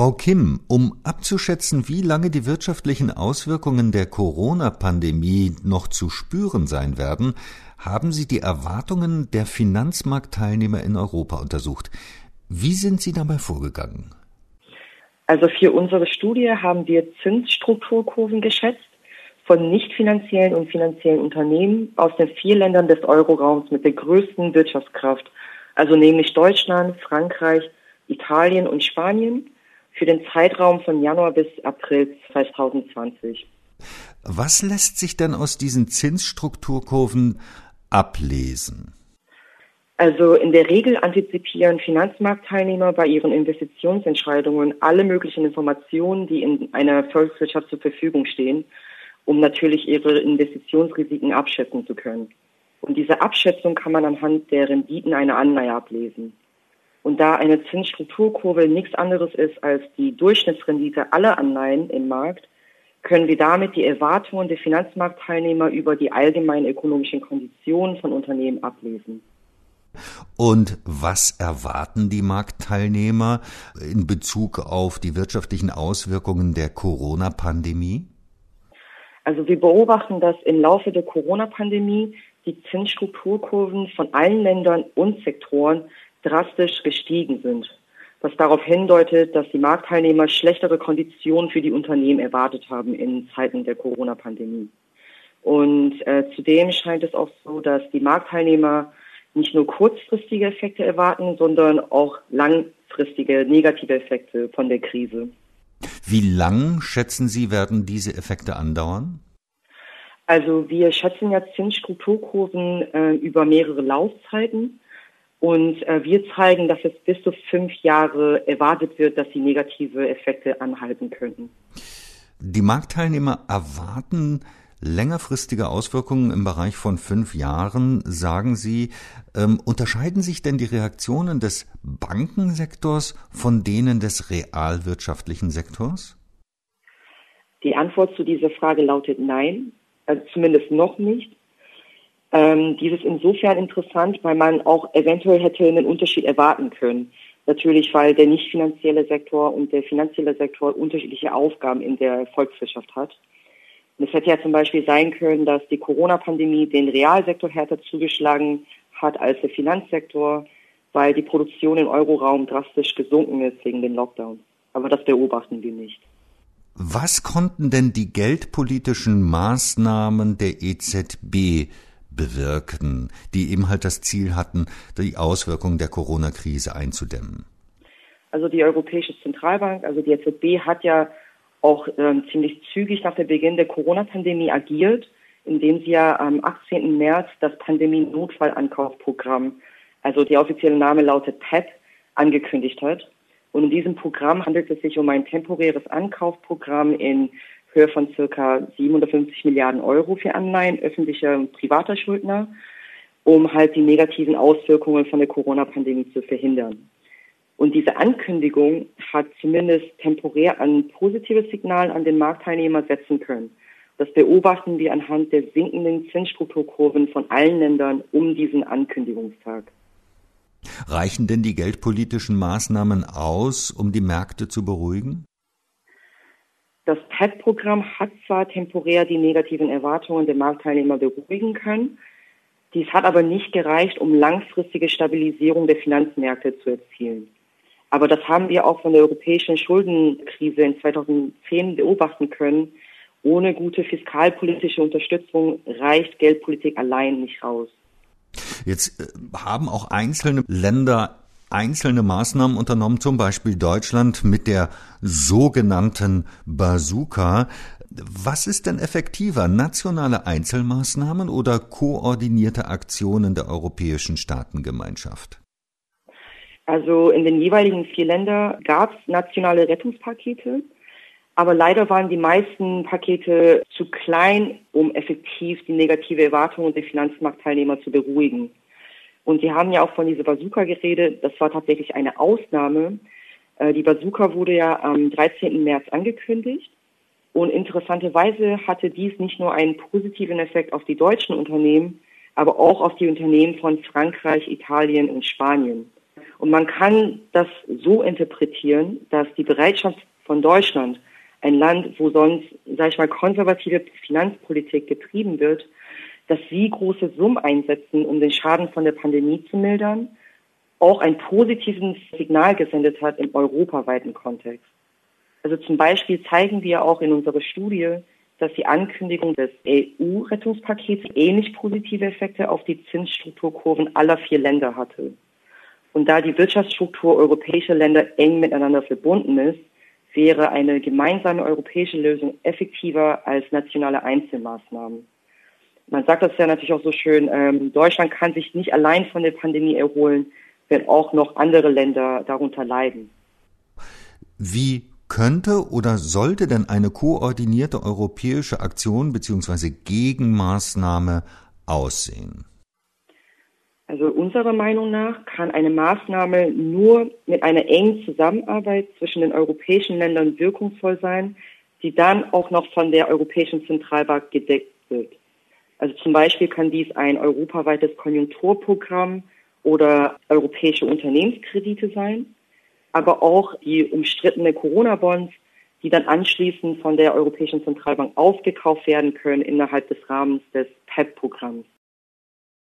Frau Kim, um abzuschätzen, wie lange die wirtschaftlichen Auswirkungen der Corona-Pandemie noch zu spüren sein werden, haben Sie die Erwartungen der Finanzmarktteilnehmer in Europa untersucht. Wie sind Sie dabei vorgegangen? Also für unsere Studie haben wir Zinsstrukturkurven geschätzt von nicht finanziellen und finanziellen Unternehmen aus den vier Ländern des Euroraums mit der größten Wirtschaftskraft, also nämlich Deutschland, Frankreich, Italien und Spanien für den Zeitraum von Januar bis April 2020. Was lässt sich denn aus diesen Zinsstrukturkurven ablesen? Also in der Regel antizipieren Finanzmarktteilnehmer bei ihren Investitionsentscheidungen alle möglichen Informationen, die in einer Volkswirtschaft zur Verfügung stehen, um natürlich ihre Investitionsrisiken abschätzen zu können. Und diese Abschätzung kann man anhand der Renditen einer Anleihe ablesen. Und da eine Zinsstrukturkurve nichts anderes ist als die Durchschnittsrendite aller Anleihen im Markt, können wir damit die Erwartungen der Finanzmarktteilnehmer über die allgemeinen ökonomischen Konditionen von Unternehmen ablesen. Und was erwarten die Marktteilnehmer in Bezug auf die wirtschaftlichen Auswirkungen der Corona-Pandemie? Also wir beobachten, dass im Laufe der Corona-Pandemie die Zinsstrukturkurven von allen Ländern und Sektoren drastisch gestiegen sind, was darauf hindeutet, dass die Marktteilnehmer schlechtere Konditionen für die Unternehmen erwartet haben in Zeiten der Corona-Pandemie. Und äh, zudem scheint es auch so, dass die Marktteilnehmer nicht nur kurzfristige Effekte erwarten, sondern auch langfristige negative Effekte von der Krise. Wie lang, schätzen Sie, werden diese Effekte andauern? Also wir schätzen ja Zinsstrukturkurven äh, über mehrere Laufzeiten und äh, wir zeigen, dass es bis zu fünf Jahre erwartet wird, dass die negative Effekte anhalten könnten. Die Marktteilnehmer erwarten längerfristige Auswirkungen im Bereich von fünf Jahren, sagen Sie. Ähm, unterscheiden sich denn die Reaktionen des Bankensektors von denen des realwirtschaftlichen Sektors? Die Antwort zu dieser Frage lautet nein, also zumindest noch nicht. Ähm, dies ist insofern interessant, weil man auch eventuell hätte einen Unterschied erwarten können. Natürlich, weil der nicht finanzielle Sektor und der finanzielle Sektor unterschiedliche Aufgaben in der Volkswirtschaft hat. Und es hätte ja zum Beispiel sein können, dass die Corona-Pandemie den Realsektor härter zugeschlagen hat als der Finanzsektor, weil die Produktion im Euroraum drastisch gesunken ist wegen den Lockdowns. Aber das beobachten wir nicht. Was konnten denn die geldpolitischen Maßnahmen der EZB bewirken, die eben halt das Ziel hatten, die Auswirkungen der Corona-Krise einzudämmen? Also die Europäische Zentralbank, also die EZB hat ja auch ähm, ziemlich zügig nach dem Beginn der Corona-Pandemie agiert, indem sie ja am 18. März das Pandemie-Notfallankaufprogramm, also der offizielle Name lautet PEP, angekündigt hat. Und in diesem Programm handelt es sich um ein temporäres Ankaufprogramm in Höhe von circa 750 Milliarden Euro für Anleihen öffentlicher und privater Schuldner, um halt die negativen Auswirkungen von der Corona-Pandemie zu verhindern. Und diese Ankündigung hat zumindest temporär ein positives Signal an den Marktteilnehmer setzen können. Das beobachten wir anhand der sinkenden Zinsstrukturkurven von allen Ländern um diesen Ankündigungstag. Reichen denn die geldpolitischen Maßnahmen aus, um die Märkte zu beruhigen? Das PET-Programm hat zwar temporär die negativen Erwartungen der Marktteilnehmer beruhigen können, dies hat aber nicht gereicht, um langfristige Stabilisierung der Finanzmärkte zu erzielen. Aber das haben wir auch von der europäischen Schuldenkrise in 2010 beobachten können. Ohne gute fiskalpolitische Unterstützung reicht Geldpolitik allein nicht raus. Jetzt äh, haben auch einzelne Länder einzelne Maßnahmen unternommen, zum Beispiel Deutschland mit der sogenannten Bazooka. Was ist denn effektiver, nationale Einzelmaßnahmen oder koordinierte Aktionen der Europäischen Staatengemeinschaft? Also in den jeweiligen vier Ländern gab es nationale Rettungspakete, aber leider waren die meisten Pakete zu klein, um effektiv die negative Erwartungen der Finanzmarktteilnehmer zu beruhigen. Und Sie haben ja auch von dieser Bazooka geredet. Das war tatsächlich eine Ausnahme. Äh, die Bazooka wurde ja am 13. März angekündigt. Und interessanterweise hatte dies nicht nur einen positiven Effekt auf die deutschen Unternehmen, aber auch auf die Unternehmen von Frankreich, Italien und Spanien. Und man kann das so interpretieren, dass die Bereitschaft von Deutschland, ein Land, wo sonst, sage ich mal, konservative Finanzpolitik getrieben wird, dass sie große Summen einsetzen, um den Schaden von der Pandemie zu mildern, auch ein positives Signal gesendet hat im europaweiten Kontext. Also zum Beispiel zeigen wir auch in unserer Studie, dass die Ankündigung des EU-Rettungspakets ähnlich positive Effekte auf die Zinsstrukturkurven aller vier Länder hatte. Und da die Wirtschaftsstruktur europäischer Länder eng miteinander verbunden ist, wäre eine gemeinsame europäische Lösung effektiver als nationale Einzelmaßnahmen. Man sagt das ja natürlich auch so schön, ähm, Deutschland kann sich nicht allein von der Pandemie erholen, wenn auch noch andere Länder darunter leiden. Wie könnte oder sollte denn eine koordinierte europäische Aktion bzw. Gegenmaßnahme aussehen? Also unserer Meinung nach kann eine Maßnahme nur mit einer engen Zusammenarbeit zwischen den europäischen Ländern wirkungsvoll sein, die dann auch noch von der Europäischen Zentralbank gedeckt wird. Also zum Beispiel kann dies ein europaweites Konjunkturprogramm oder europäische Unternehmenskredite sein, aber auch die umstrittene Corona-Bonds, die dann anschließend von der Europäischen Zentralbank aufgekauft werden können innerhalb des Rahmens des PEP-Programms.